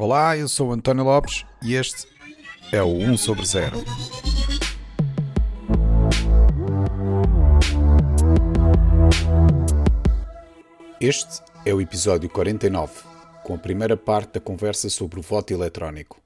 Olá, eu sou António Lopes e este é o 1 sobre 0. Este é o episódio 49, com a primeira parte da conversa sobre o voto eletrónico.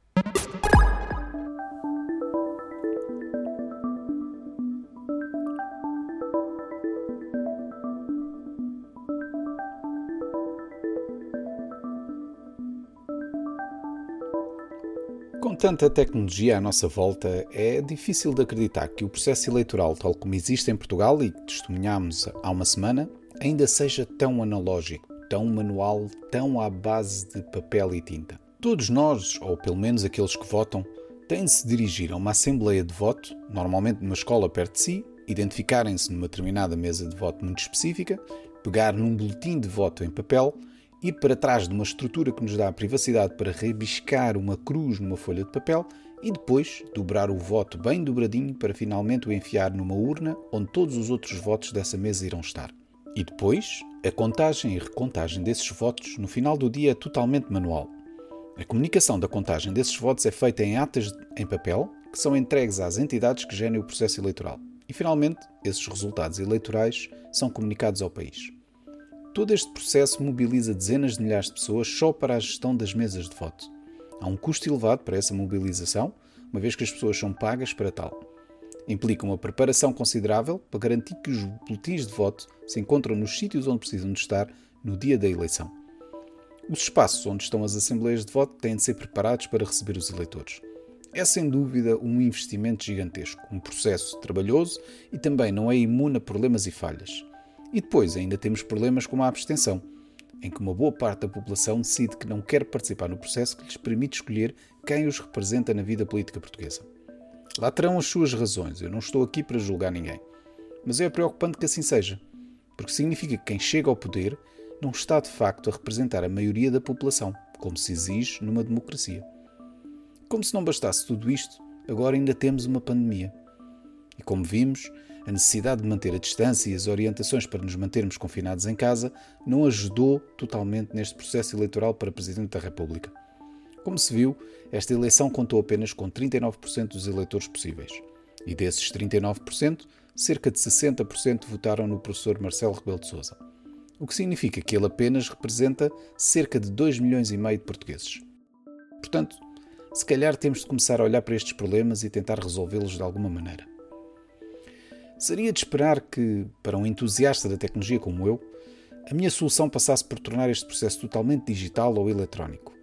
Tanta tecnologia à nossa volta, é difícil de acreditar que o processo eleitoral, tal como existe em Portugal e que testemunhámos há uma semana, ainda seja tão analógico, tão manual, tão à base de papel e tinta. Todos nós, ou pelo menos aqueles que votam, têm de se dirigir a uma assembleia de voto, normalmente numa escola perto de si, identificarem-se numa determinada mesa de voto muito específica, pegar num boletim de voto em papel ir para trás de uma estrutura que nos dá a privacidade para rabiscar uma cruz numa folha de papel e depois dobrar o voto bem dobradinho para finalmente o enfiar numa urna onde todos os outros votos dessa mesa irão estar. E depois, a contagem e recontagem desses votos no final do dia é totalmente manual. A comunicação da contagem desses votos é feita em atas em papel que são entregues às entidades que gerem o processo eleitoral. E finalmente, esses resultados eleitorais são comunicados ao país. Todo este processo mobiliza dezenas de milhares de pessoas só para a gestão das mesas de voto. Há um custo elevado para essa mobilização, uma vez que as pessoas são pagas para tal. Implica uma preparação considerável para garantir que os boletins de voto se encontram nos sítios onde precisam de estar no dia da eleição. Os espaços onde estão as assembleias de voto têm de ser preparados para receber os eleitores. É sem dúvida um investimento gigantesco, um processo trabalhoso e também não é imune a problemas e falhas. E depois ainda temos problemas como a abstenção, em que uma boa parte da população decide que não quer participar no processo que lhes permite escolher quem os representa na vida política portuguesa. Lá terão as suas razões, eu não estou aqui para julgar ninguém. Mas é preocupante que assim seja, porque significa que quem chega ao poder não está de facto a representar a maioria da população, como se exige numa democracia. Como se não bastasse tudo isto, agora ainda temos uma pandemia. E como vimos, a necessidade de manter a distância e as orientações para nos mantermos confinados em casa não ajudou totalmente neste processo eleitoral para Presidente da República. Como se viu, esta eleição contou apenas com 39% dos eleitores possíveis. E desses 39%, cerca de 60% votaram no professor Marcelo Rebelo de Sousa. O que significa que ele apenas representa cerca de 2 milhões e meio de portugueses. Portanto, se calhar temos de começar a olhar para estes problemas e tentar resolvê-los de alguma maneira. Seria de esperar que, para um entusiasta da tecnologia como eu, a minha solução passasse por tornar este processo totalmente digital ou eletrónico.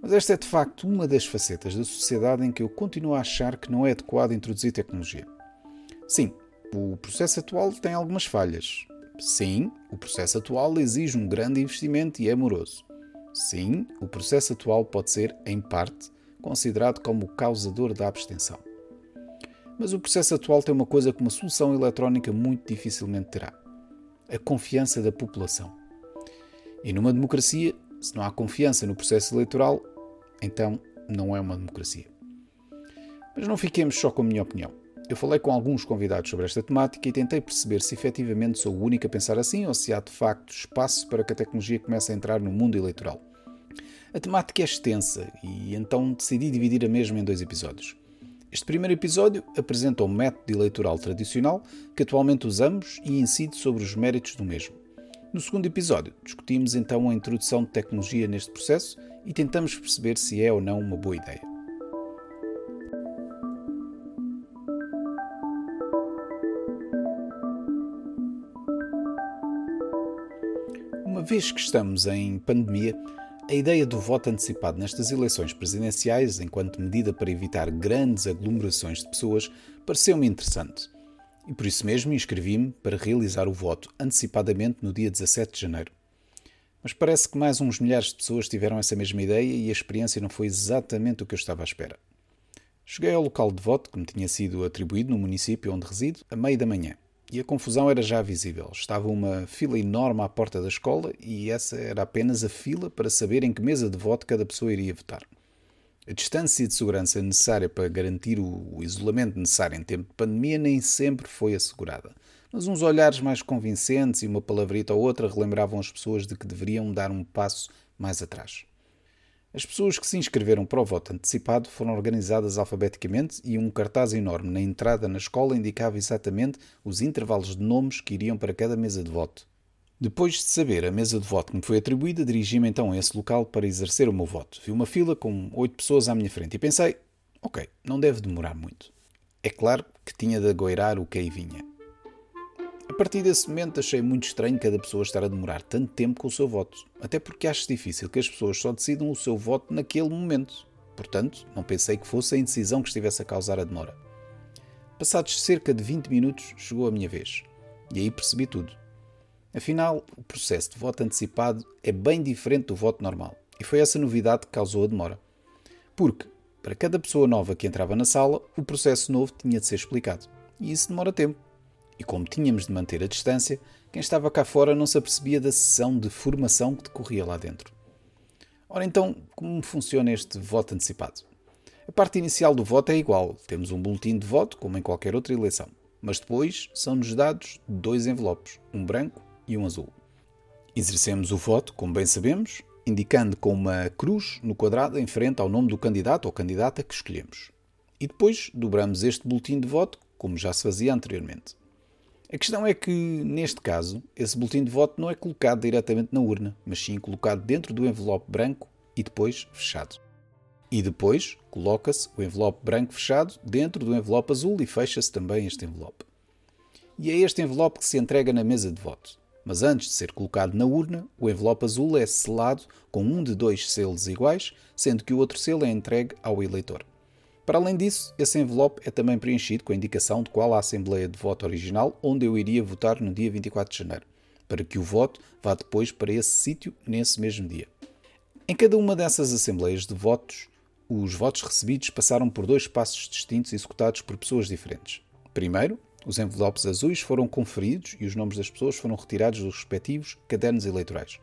Mas esta é de facto uma das facetas da sociedade em que eu continuo a achar que não é adequado introduzir tecnologia. Sim, o processo atual tem algumas falhas. Sim, o processo atual exige um grande investimento e é moroso. Sim, o processo atual pode ser, em parte, considerado como o causador da abstenção. Mas o processo atual tem uma coisa que uma solução eletrónica muito dificilmente terá: a confiança da população. E numa democracia, se não há confiança no processo eleitoral, então não é uma democracia. Mas não fiquemos só com a minha opinião. Eu falei com alguns convidados sobre esta temática e tentei perceber se efetivamente sou o único a pensar assim ou se há de facto espaço para que a tecnologia comece a entrar no mundo eleitoral. A temática é extensa e então decidi dividir a mesma em dois episódios. Este primeiro episódio apresenta o método eleitoral tradicional que atualmente usamos e incide sobre os méritos do mesmo. No segundo episódio, discutimos então a introdução de tecnologia neste processo e tentamos perceber se é ou não uma boa ideia. Uma vez que estamos em pandemia, a ideia do voto antecipado nestas eleições presidenciais, enquanto medida para evitar grandes aglomerações de pessoas, pareceu-me interessante. E por isso mesmo inscrevi-me para realizar o voto antecipadamente no dia 17 de janeiro. Mas parece que mais uns milhares de pessoas tiveram essa mesma ideia e a experiência não foi exatamente o que eu estava à espera. Cheguei ao local de voto que me tinha sido atribuído no município onde resido a meio da manhã. E a confusão era já visível. Estava uma fila enorme à porta da escola e essa era apenas a fila para saber em que mesa de voto cada pessoa iria votar. A distância de segurança necessária para garantir o isolamento necessário em tempo de pandemia nem sempre foi assegurada. Mas uns olhares mais convincentes e uma palavrita ou outra relembravam as pessoas de que deveriam dar um passo mais atrás. As pessoas que se inscreveram para o voto antecipado foram organizadas alfabeticamente e um cartaz enorme na entrada na escola indicava exatamente os intervalos de nomes que iriam para cada mesa de voto. Depois de saber a mesa de voto que me foi atribuída, dirigi-me então a esse local para exercer o meu voto. Vi uma fila com oito pessoas à minha frente e pensei: ok, não deve demorar muito. É claro que tinha de agoirar o que aí vinha. A partir desse momento achei muito estranho cada pessoa estar a demorar tanto tempo com o seu voto, até porque acho difícil que as pessoas só decidam o seu voto naquele momento. Portanto, não pensei que fosse a indecisão que estivesse a causar a demora. Passados cerca de 20 minutos, chegou a minha vez. E aí percebi tudo. Afinal, o processo de voto antecipado é bem diferente do voto normal. E foi essa novidade que causou a demora. Porque, para cada pessoa nova que entrava na sala, o processo novo tinha de ser explicado. E isso demora tempo e como tínhamos de manter a distância, quem estava cá fora não se apercebia da sessão de formação que decorria lá dentro. Ora então, como funciona este voto antecipado? A parte inicial do voto é igual, temos um boletim de voto, como em qualquer outra eleição, mas depois são-nos dados dois envelopes, um branco e um azul. Exercemos o voto, como bem sabemos, indicando com uma cruz no quadrado em frente ao nome do candidato ou candidata que escolhemos. E depois dobramos este boletim de voto, como já se fazia anteriormente. A questão é que, neste caso, esse boletim de voto não é colocado diretamente na urna, mas sim colocado dentro do envelope branco e depois fechado. E depois coloca-se o envelope branco fechado dentro do envelope azul e fecha-se também este envelope. E é este envelope que se entrega na mesa de voto. Mas antes de ser colocado na urna, o envelope azul é selado com um de dois selos iguais, sendo que o outro selo é entregue ao eleitor. Para além disso, esse envelope é também preenchido com a indicação de qual a Assembleia de Voto original onde eu iria votar no dia 24 de janeiro, para que o voto vá depois para esse sítio nesse mesmo dia. Em cada uma dessas assembleias de votos, os votos recebidos passaram por dois passos distintos executados por pessoas diferentes. Primeiro, os envelopes azuis foram conferidos e os nomes das pessoas foram retirados dos respectivos cadernos eleitorais,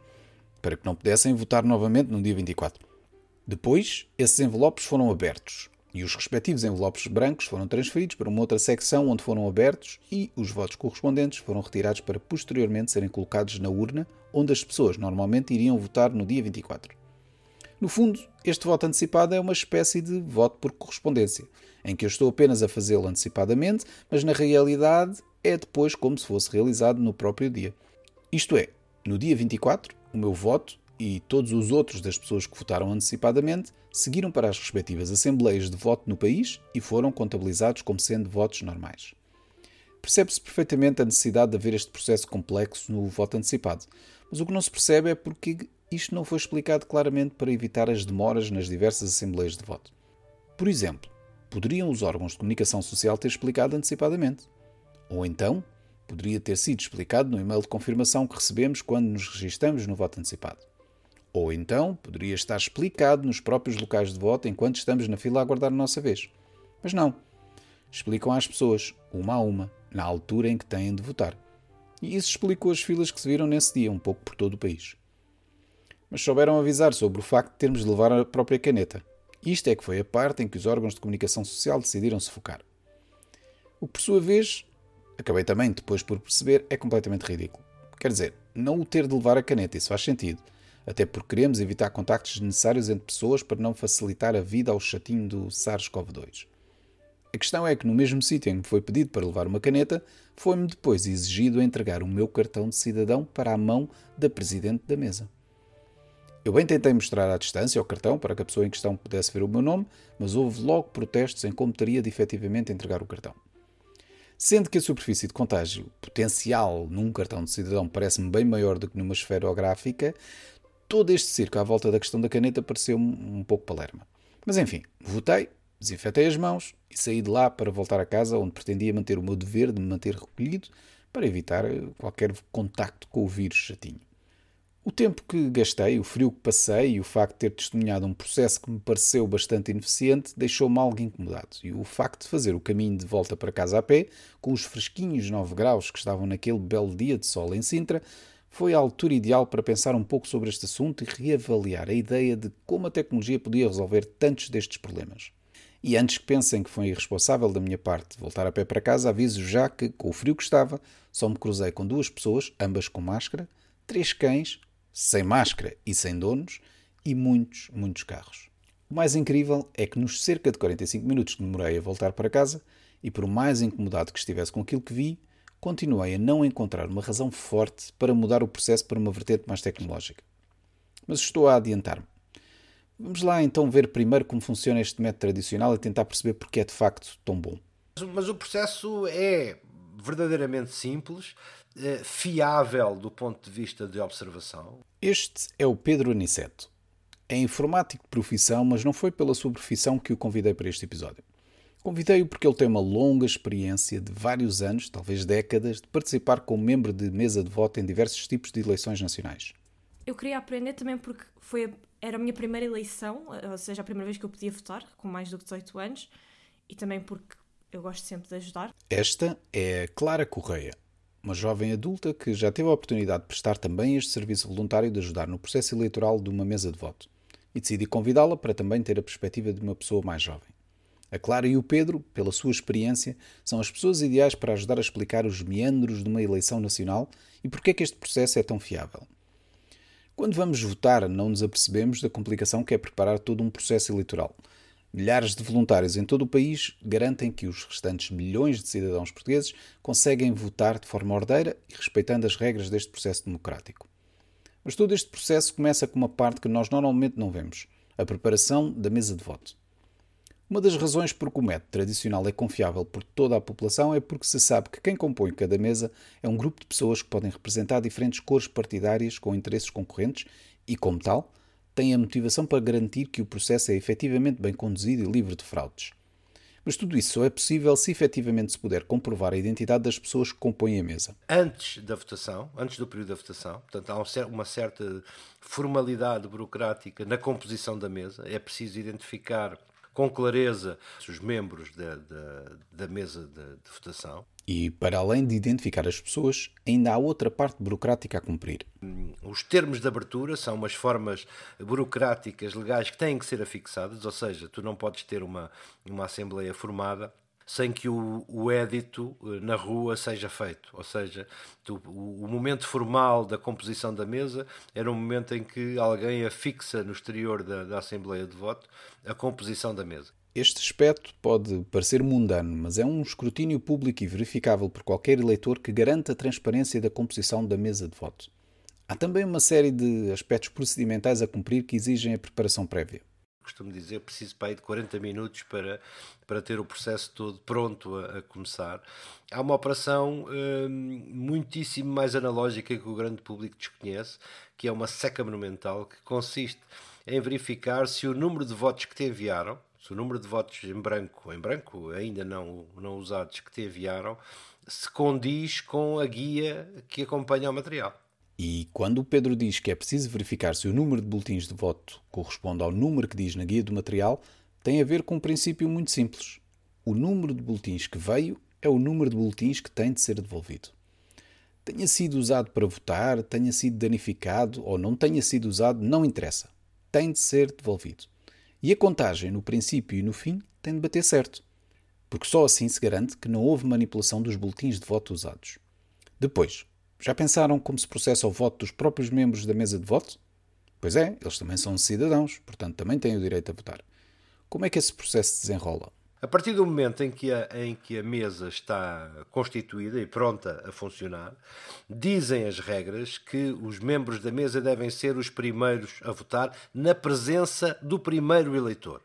para que não pudessem votar novamente no dia 24. Depois, esses envelopes foram abertos e os respectivos envelopes brancos foram transferidos para uma outra secção onde foram abertos e os votos correspondentes foram retirados para posteriormente serem colocados na urna onde as pessoas normalmente iriam votar no dia 24. No fundo, este voto antecipado é uma espécie de voto por correspondência, em que eu estou apenas a fazê-lo antecipadamente, mas na realidade é depois como se fosse realizado no próprio dia. Isto é, no dia 24, o meu voto e todos os outros das pessoas que votaram antecipadamente seguiram para as respectivas assembleias de voto no país e foram contabilizados como sendo votos normais. Percebe-se perfeitamente a necessidade de haver este processo complexo no voto antecipado, mas o que não se percebe é porque isto não foi explicado claramente para evitar as demoras nas diversas assembleias de voto. Por exemplo, poderiam os órgãos de comunicação social ter explicado antecipadamente. Ou então, poderia ter sido explicado no e-mail de confirmação que recebemos quando nos registramos no voto antecipado. Ou então poderia estar explicado nos próprios locais de voto enquanto estamos na fila a aguardar a nossa vez. Mas não. Explicam às pessoas, uma a uma, na altura em que têm de votar. E isso explicou as filas que se viram nesse dia, um pouco por todo o país. Mas souberam avisar sobre o facto de termos de levar a própria caneta. Isto é que foi a parte em que os órgãos de comunicação social decidiram se focar. O que, por sua vez, acabei também depois por perceber, é completamente ridículo. Quer dizer, não o ter de levar a caneta, isso faz sentido até porque queremos evitar contactos desnecessários entre pessoas para não facilitar a vida ao chatinho do SARS-CoV-2. A questão é que no mesmo sítio em que foi pedido para levar uma caneta, foi-me depois exigido entregar o meu cartão de cidadão para a mão da presidente da mesa. Eu bem tentei mostrar à distância o cartão para que a pessoa em questão pudesse ver o meu nome, mas houve logo protestos em como teria de efetivamente entregar o cartão. Sendo que a superfície de contágio potencial num cartão de cidadão parece-me bem maior do que numa esferográfica, todo este circo à volta da questão da caneta pareceu-me um pouco palerma. Mas enfim, votei, desinfetei as mãos e saí de lá para voltar a casa, onde pretendia manter o meu dever de me manter recolhido para evitar qualquer contacto com o vírus chatinho. O tempo que gastei, o frio que passei e o facto de ter testemunhado um processo que me pareceu bastante ineficiente deixou-me algo incomodado. E o facto de fazer o caminho de volta para casa a pé, com os fresquinhos 9 graus que estavam naquele belo dia de sol em Sintra, foi a altura ideal para pensar um pouco sobre este assunto e reavaliar a ideia de como a tecnologia podia resolver tantos destes problemas. E antes que pensem que foi irresponsável da minha parte voltar a pé para casa, aviso já que, com o frio que estava, só me cruzei com duas pessoas, ambas com máscara, três cães, sem máscara e sem donos, e muitos, muitos carros. O mais incrível é que nos cerca de 45 minutos que demorei a voltar para casa, e por mais incomodado que estivesse com aquilo que vi, continuei a não encontrar uma razão forte para mudar o processo para uma vertente mais tecnológica. Mas estou a adiantar-me. Vamos lá então ver primeiro como funciona este método tradicional e tentar perceber porque é de facto tão bom. Mas o processo é verdadeiramente simples, eh, fiável do ponto de vista de observação. Este é o Pedro Aniceto. É informático de profissão, mas não foi pela sua profissão que o convidei para este episódio. Convidei-o porque ele tem uma longa experiência de vários anos, talvez décadas, de participar como membro de mesa de voto em diversos tipos de eleições nacionais. Eu queria aprender também porque foi, era a minha primeira eleição, ou seja, a primeira vez que eu podia votar, com mais do que 18 anos, e também porque eu gosto sempre de ajudar. Esta é Clara Correia, uma jovem adulta que já teve a oportunidade de prestar também este serviço voluntário de ajudar no processo eleitoral de uma mesa de voto. E decidi convidá-la para também ter a perspectiva de uma pessoa mais jovem. A Clara e o Pedro, pela sua experiência, são as pessoas ideais para ajudar a explicar os meandros de uma eleição nacional e porque é que este processo é tão fiável. Quando vamos votar, não nos apercebemos da complicação que é preparar todo um processo eleitoral. Milhares de voluntários em todo o país garantem que os restantes milhões de cidadãos portugueses conseguem votar de forma ordeira e respeitando as regras deste processo democrático. Mas todo este processo começa com uma parte que nós normalmente não vemos: a preparação da mesa de voto. Uma das razões por que o método tradicional é confiável por toda a população é porque se sabe que quem compõe cada mesa é um grupo de pessoas que podem representar diferentes cores partidárias com interesses concorrentes e, como tal, têm a motivação para garantir que o processo é efetivamente bem conduzido e livre de fraudes. Mas tudo isso só é possível se efetivamente se puder comprovar a identidade das pessoas que compõem a mesa. Antes da votação, antes do período da votação, portanto, há uma certa formalidade burocrática na composição da mesa. É preciso identificar com clareza os membros da, da, da mesa de, de votação. E, para além de identificar as pessoas, ainda há outra parte burocrática a cumprir. Os termos de abertura são umas formas burocráticas legais que têm que ser afixadas, ou seja, tu não podes ter uma, uma assembleia formada sem que o, o édito eh, na rua seja feito. Ou seja, tu, o, o, momento formal da composição da mesa era um momento em que alguém afixa no exterior da, da Assembleia de Voto a composição da mesa. Este aspecto pode parecer mundano, mas é um escrutínio público e verificável por qualquer eleitor que garante a transparência da composição da mesa de voto. Há também uma série de aspectos procedimentais a cumprir que exigem a preparação prévia costumo dizer, preciso para aí de 40 minutos para, para ter o processo todo pronto a, a começar. Há uma operação hum, muitíssimo mais analógica que o grande público desconhece, que é uma seca monumental, que consiste em verificar se o número de votos que te enviaram, se o número de votos em branco, em branco ainda não, não usados que te enviaram, se condiz com a guia que acompanha o material. E quando o Pedro diz que é preciso verificar se o número de boletins de voto corresponde ao número que diz na guia do material, tem a ver com um princípio muito simples. O número de boletins que veio é o número de boletins que tem de ser devolvido. Tenha sido usado para votar, tenha sido danificado ou não tenha sido usado, não interessa. Tem de ser devolvido. E a contagem no princípio e no fim tem de bater certo, porque só assim se garante que não houve manipulação dos boletins de voto usados. Depois, já pensaram como se processa o voto dos próprios membros da mesa de voto? Pois é, eles também são cidadãos, portanto também têm o direito a votar. Como é que esse processo se desenrola? A partir do momento em que, a, em que a mesa está constituída e pronta a funcionar, dizem as regras que os membros da mesa devem ser os primeiros a votar na presença do primeiro eleitor.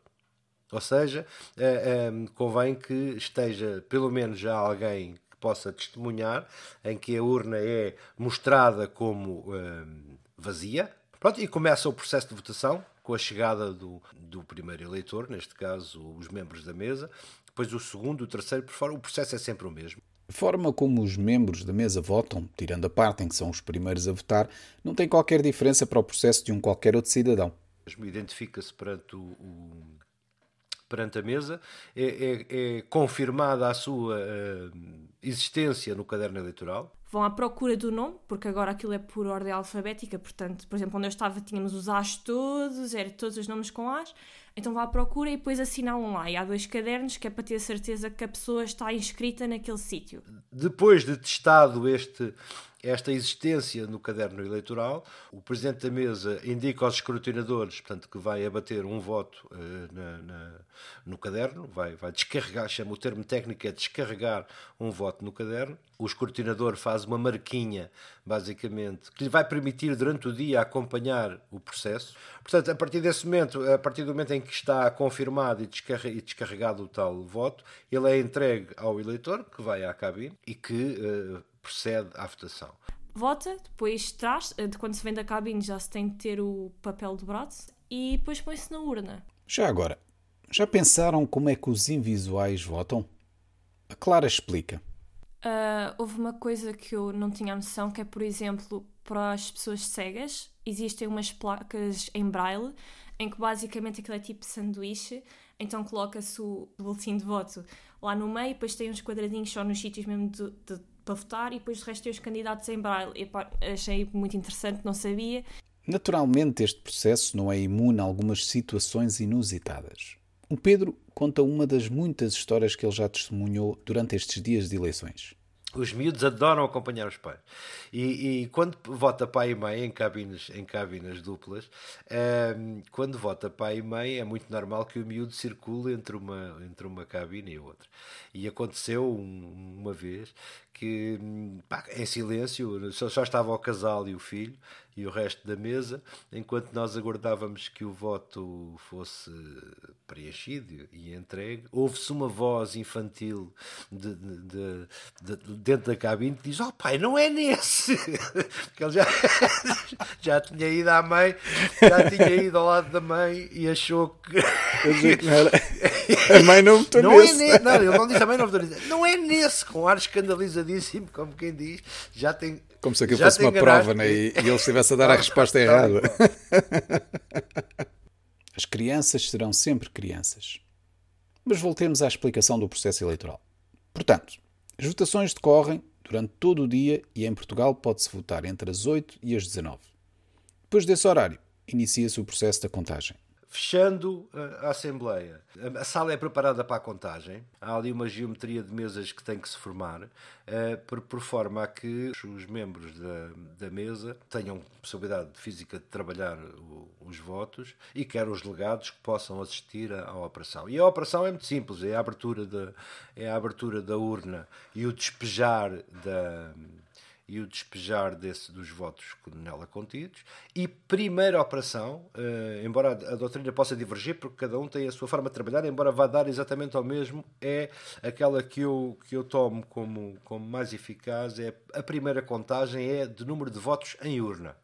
Ou seja, é, é, convém que esteja pelo menos já alguém possa testemunhar, em que a urna é mostrada como hum, vazia. Pronto, e começa o processo de votação com a chegada do, do primeiro eleitor, neste caso os membros da mesa, depois o segundo, o terceiro, por fora, o processo é sempre o mesmo. A forma como os membros da mesa votam, tirando a parte em que são os primeiros a votar, não tem qualquer diferença para o processo de um qualquer outro cidadão. Identifica-se perante o, o, perante a mesa, é, é, é confirmada a sua uh, existência no caderno eleitoral. Vão à procura do nome, porque agora aquilo é por ordem alfabética, portanto, por exemplo, onde eu estava tínhamos os As todos, era todos os nomes com As, então vá à procura e depois assinalam lá. E há dois cadernos que é para ter certeza que a pessoa está inscrita naquele sítio. Depois de testado este esta existência no caderno eleitoral. O Presidente da Mesa indica aos escrutinadores, portanto, que vai abater um voto uh, na, na, no caderno, vai, vai descarregar, chama o termo técnico é descarregar um voto no caderno. O escrutinador faz uma marquinha, basicamente, que lhe vai permitir durante o dia acompanhar o processo. Portanto, a partir desse momento, a partir do momento em que está confirmado e descarregado o tal voto, ele é entregue ao eleitor, que vai à cabine e que uh, procede à votação. Vota, depois traz, de quando se vende a cabine já se tem de ter o papel dobrado e depois põe-se na urna. Já agora, já pensaram como é que os invisuais votam? A Clara explica. Uh, houve uma coisa que eu não tinha noção, que é, por exemplo, para as pessoas cegas, existem umas placas em braille, em que basicamente aquilo é tipo sanduíche, então coloca-se o boletim de voto lá no meio, depois tem uns quadradinhos só nos sítios mesmo de, de para votar e depois de resto tem os candidatos em braille. E, pá, achei muito interessante, não sabia. Naturalmente, este processo não é imune a algumas situações inusitadas. O Pedro conta uma das muitas histórias que ele já testemunhou durante estes dias de eleições. Os miúdos adoram acompanhar os pais. E, e, quando vota pai e mãe em cabines, em cabines duplas, ehm, quando vota pai e mãe, é muito normal que o miúdo circule entre uma, entre uma cabine e outra. E aconteceu um, uma vez que, pá, em silêncio, só, só estava o casal e o filho, e o resto da mesa, enquanto nós aguardávamos que o voto fosse preenchido e entregue, houve-se uma voz infantil de, de, de, dentro da cabine que diz: Oh pai, não é nesse! Porque ele já, já tinha ido à mãe, já tinha ido ao lado da mãe e achou que. A mãe não votou não é nesse. É ne... Não, ele não disse a mãe, não votou nesse. Não é nesse, com ar escandalizadíssimo, como quem diz, já tem como se aquilo fosse uma prova né? e, e ele estivesse a dar a resposta errada. As crianças serão sempre crianças. Mas voltemos à explicação do processo eleitoral. Portanto, as votações decorrem durante todo o dia e em Portugal pode-se votar entre as 8 e as 19. Depois desse horário, inicia-se o processo da contagem fechando a Assembleia. A sala é preparada para a contagem. Há ali uma geometria de mesas que tem que se formar, eh, por, forma a que os membros da, mesa tenham possibilidade física de trabalhar os votos e quer os delegados que possam assistir à, operação. E a operação é muito simples: é a abertura da, é a abertura da urna e o despejar da e o despejar desse, dos votos nela contidos. E primeira operação, uh, embora a, a, doutrina possa divergir, porque cada um tem a sua forma de trabalhar, embora vá dar exatamente ao mesmo, é aquela que eu, que eu tomo como, como mais eficaz, é a primeira contagem é de número de votos em urna.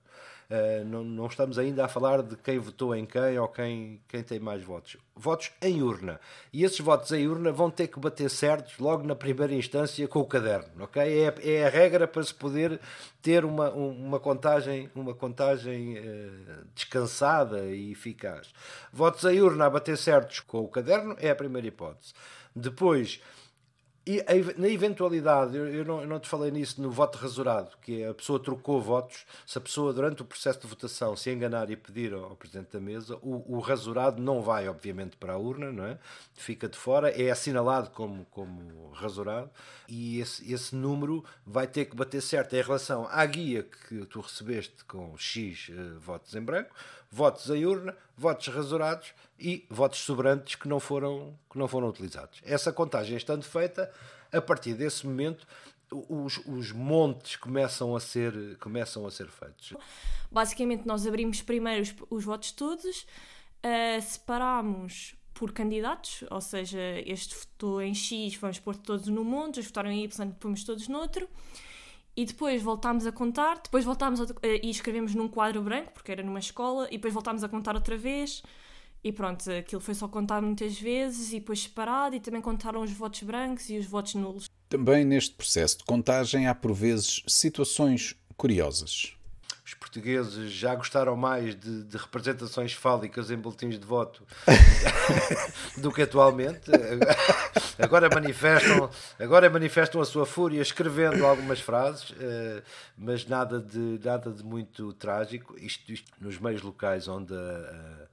Uh, não, não, estamos ainda a falar de quem votou em quem ou quem, quem tem mais votos. Votos em urna. E esses votos em urna vão ter que bater certos logo na primeira instância com o caderno, ok? É, é a regra para se poder ter uma, uma contagem, uma contagem uh, descansada e eficaz. Votos em urna a bater certos com o caderno é a primeira hipótese. Depois, e na eventualidade, eu, não, eu, não, te falei nisso no voto rasurado, que é a pessoa trocou votos, se a pessoa durante o processo de votação se enganar e pedir ao Presidente da Mesa, o, o rasurado não vai, obviamente, para a urna, não é? fica de fora, é assinalado como, como rasurado e esse, esse número vai ter que bater certo em relação à guia que tu recebeste com X uh, votos em branco, votos em urna, votos rasurados e votos sobrantes que não foram, que não foram utilizados. Essa contagem estando feita, a partir desse momento os, os, montes começam a ser começam a ser feitos. Basicamente nós abrimos primeiro os, os votos todos, uh, separamos por candidatos, ou seja, este votou em X, vamos pôr todos no monte, os votaram em Y, pomos todos noutro e depois voltámos a contar, depois voltámos a, eh, e escrevemos num quadro branco, porque era numa escola, e depois voltámos a contar outra vez, e pronto, aquilo foi só contado muitas vezes, e depois separado, e também contaram os votos brancos e os votos nulos. Também neste processo de contagem há por vezes situações curiosas. Os portugueses já gostaram mais de, de representações fálicas em boletins de voto do que atualmente. Agora manifestam, agora manifestam a sua fúria escrevendo algumas frases, uh, mas nada de, nada de muito trágico. Isto, isto nos meios locais onde a, a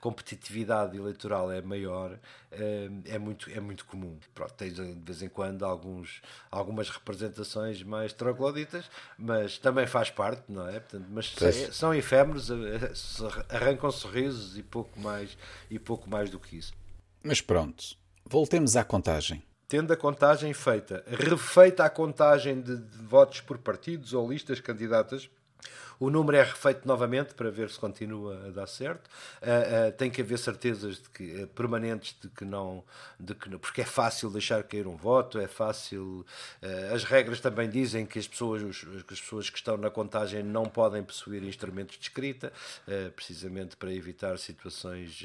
competitividade eleitoral é maior, eh, é muito, é muito comum. Pronto, tens de vez em quando alguns, algumas representações mais trogloditas, mas também faz parte, não é? Portanto, mas são efêmeros, eh, arrancam sorrisos e pouco mais e pouco mais do que isso. Mas pronto, voltemos à contagem. Tendo a contagem feita, refeita a contagem de, de votos por partidos ou listas candidatas, o número é refeito novamente para ver se continua a dar certo. Uh, uh, tem que haver certezas de que, uh, permanentes de que não, de que porque é fácil deixar cair um voto, é fácil. as regras também dizem que as pessoas, os, as pessoas que estão na contagem não podem possuir instrumentos de escrita, precisamente para evitar situações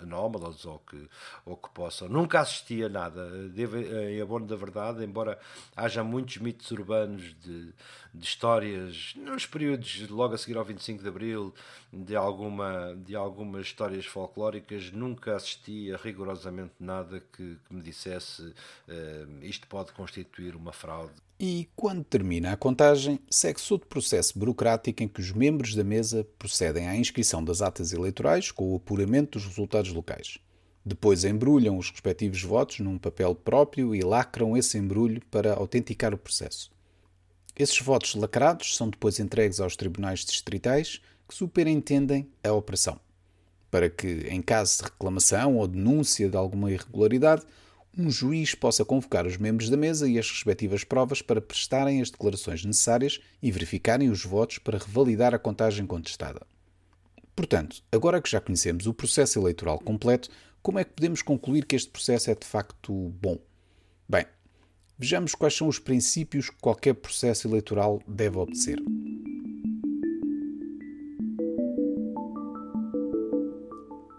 anómalas ou que, ou que possam. Nunca assisti a nada. Devo, em abono da verdade, embora haja muitos mitos urbanos de, de histórias nos períodos logo a seguir ao 25 de Abril, de, alguma, de algumas histórias folclóricas, nunca assisti a rigorosamente nada que, que me dissesse uh, isto pode constituir uma fraude. E quando termina a contagem, segue-se outro processo burocrático em que os membros da mesa procedem à inscrição das atas eleitorais com o apuramento dos resultados locais. Depois embrulham os respectivos votos num papel próprio e lacram esse embrulho para autenticar o processo. Esses votos lacrados são depois entregues aos tribunais distritais que superintendem a operação, para que, em caso de reclamação ou denúncia de alguma irregularidade, um juiz possa convocar os membros da mesa e as respectivas provas para prestarem as declarações necessárias e verificarem os votos para revalidar a contagem contestada. Portanto, agora que já conhecemos o processo eleitoral completo, como é que podemos concluir que este processo é de facto bom? Bem, Vejamos quais são os princípios que qualquer processo eleitoral deve obedecer.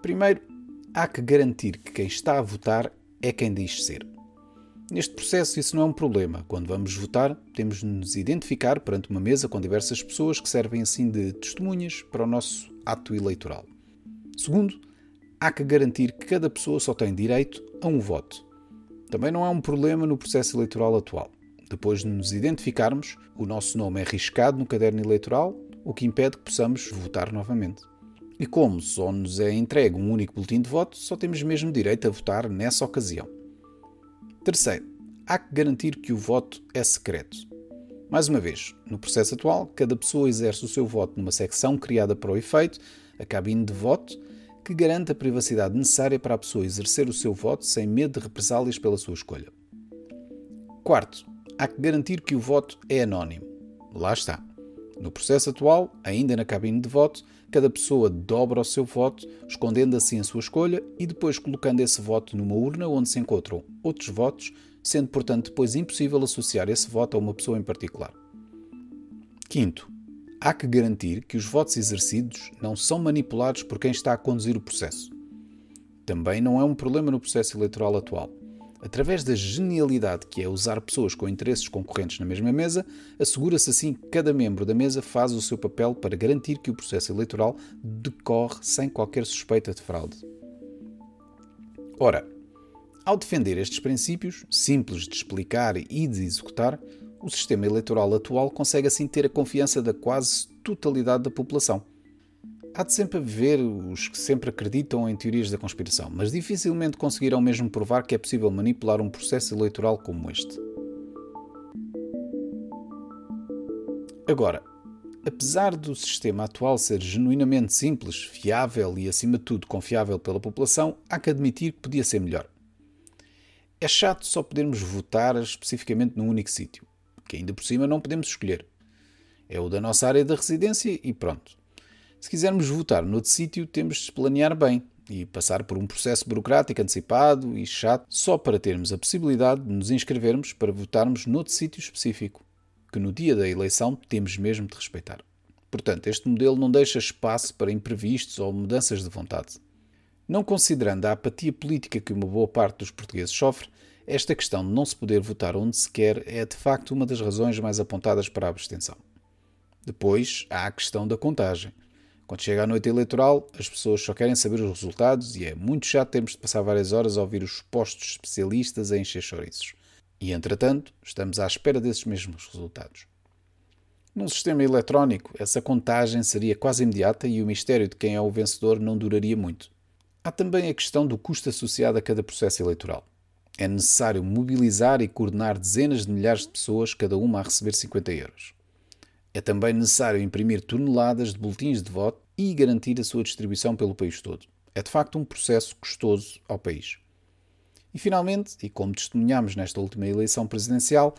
Primeiro, há que garantir que quem está a votar é quem diz ser. Neste processo, isso não é um problema. Quando vamos votar, temos de nos identificar perante uma mesa com diversas pessoas que servem assim de testemunhas para o nosso ato eleitoral. Segundo, há que garantir que cada pessoa só tem direito a um voto. Também não é um problema no processo eleitoral atual. Depois de nos identificarmos, o nosso nome é riscado no caderno eleitoral, o que impede que possamos votar novamente. E como só nos é entregue um único boletim de voto, só temos mesmo direito a votar nessa ocasião. Terceiro, há que garantir que o voto é secreto. Mais uma vez, no processo atual, cada pessoa exerce o seu voto numa secção criada para o efeito, a cabine de voto, que garante a privacidade necessária para a pessoa exercer o seu voto sem medo de represálias pela sua escolha. Quarto, há que garantir que o voto é anónimo. Lá está. No processo atual, ainda na cabine de voto, cada pessoa dobra o seu voto, escondendo assim a sua escolha e depois colocando esse voto numa urna onde se encontram outros votos, sendo portanto depois impossível associar esse voto a uma pessoa em particular. Quinto, há que garantir que os votos exercidos não são manipulados por quem está a conduzir o processo. Também não é um problema no processo eleitoral atual. Através da genialidade que é usar pessoas com interesses concorrentes na mesma mesa, assegura-se assim que cada membro da mesa faz o seu papel para garantir que o processo eleitoral decorre sem qualquer suspeita de fraude. Ora, ao defender estes princípios, simples de explicar e de executar, o sistema eleitoral atual consegue assim ter a confiança da quase totalidade da população. Há de sempre haver os que sempre acreditam em teorias da conspiração, mas dificilmente conseguirão mesmo provar que é possível manipular um processo eleitoral como este. Agora, apesar do sistema atual ser genuinamente simples, fiável e, acima de tudo, confiável pela população, há que admitir que podia ser melhor. É chato só podermos votar especificamente num único sítio que ainda por cima não podemos escolher. É o da nossa área de residência e pronto. Se quisermos votar noutro sítio, temos de planear bem e passar por um processo burocrático antecipado e chato só para termos a possibilidade de nos inscrevermos para votarmos noutro sítio específico, que no dia da eleição temos mesmo de respeitar. Portanto, este modelo não deixa espaço para imprevistos ou mudanças de vontade. Não considerando a apatia política que uma boa parte dos portugueses sofre, esta questão de não se poder votar onde se quer é de facto uma das razões mais apontadas para a abstenção. Depois há a questão da contagem. Quando chega a noite eleitoral, as pessoas só querem saber os resultados e é muito chato termos de passar várias horas a ouvir os postos especialistas a encher chouriços. E, entretanto, estamos à espera desses mesmos resultados. Num sistema eletrónico, essa contagem seria quase imediata e o mistério de quem é o vencedor não duraria muito. Há também a questão do custo associado a cada processo eleitoral. É necessário mobilizar e coordenar dezenas de milhares de pessoas, cada uma a receber 50 euros. É também necessário imprimir toneladas de boletins de voto e garantir a sua distribuição pelo país todo. É de facto um processo custoso ao país. E finalmente, e como testemunhamos nesta última eleição presidencial,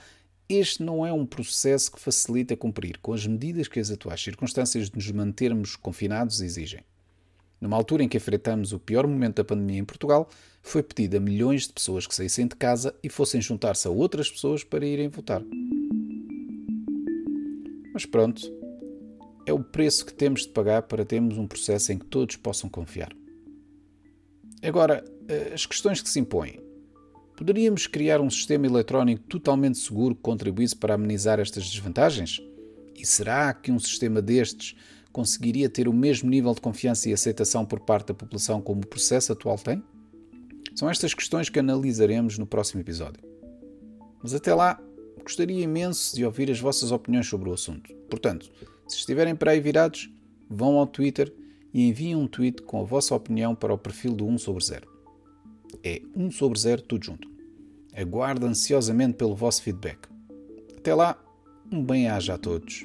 este não é um processo que facilita cumprir com as medidas que as atuais circunstâncias de nos mantermos confinados exigem. Numa altura em que enfrentamos o pior momento da pandemia em Portugal, foi pedido a milhões de pessoas que saíssem de casa e fossem juntar-se a outras pessoas para irem votar. Mas pronto, é o preço que temos de pagar para termos um processo em que todos possam confiar. Agora, eh, as questões que se impõem. Poderíamos criar um sistema eletrónico totalmente seguro que contribuísse para amenizar estas desvantagens? E será que um sistema destes conseguiria ter o mesmo nível de confiança e aceitação por parte da população como o processo atual tem? São estas questões que analisaremos no próximo episódio. Mas até lá, Gostaria imenso de ouvir as vossas opiniões sobre o assunto. Portanto, se estiverem para aí virados, vão ao Twitter e enviem um tweet com a vossa opinião para o perfil do 1 sobre 0. É 1 sobre 0 tudo junto. Aguardo ansiosamente pelo vosso feedback. Até lá, um bem-aja a todos.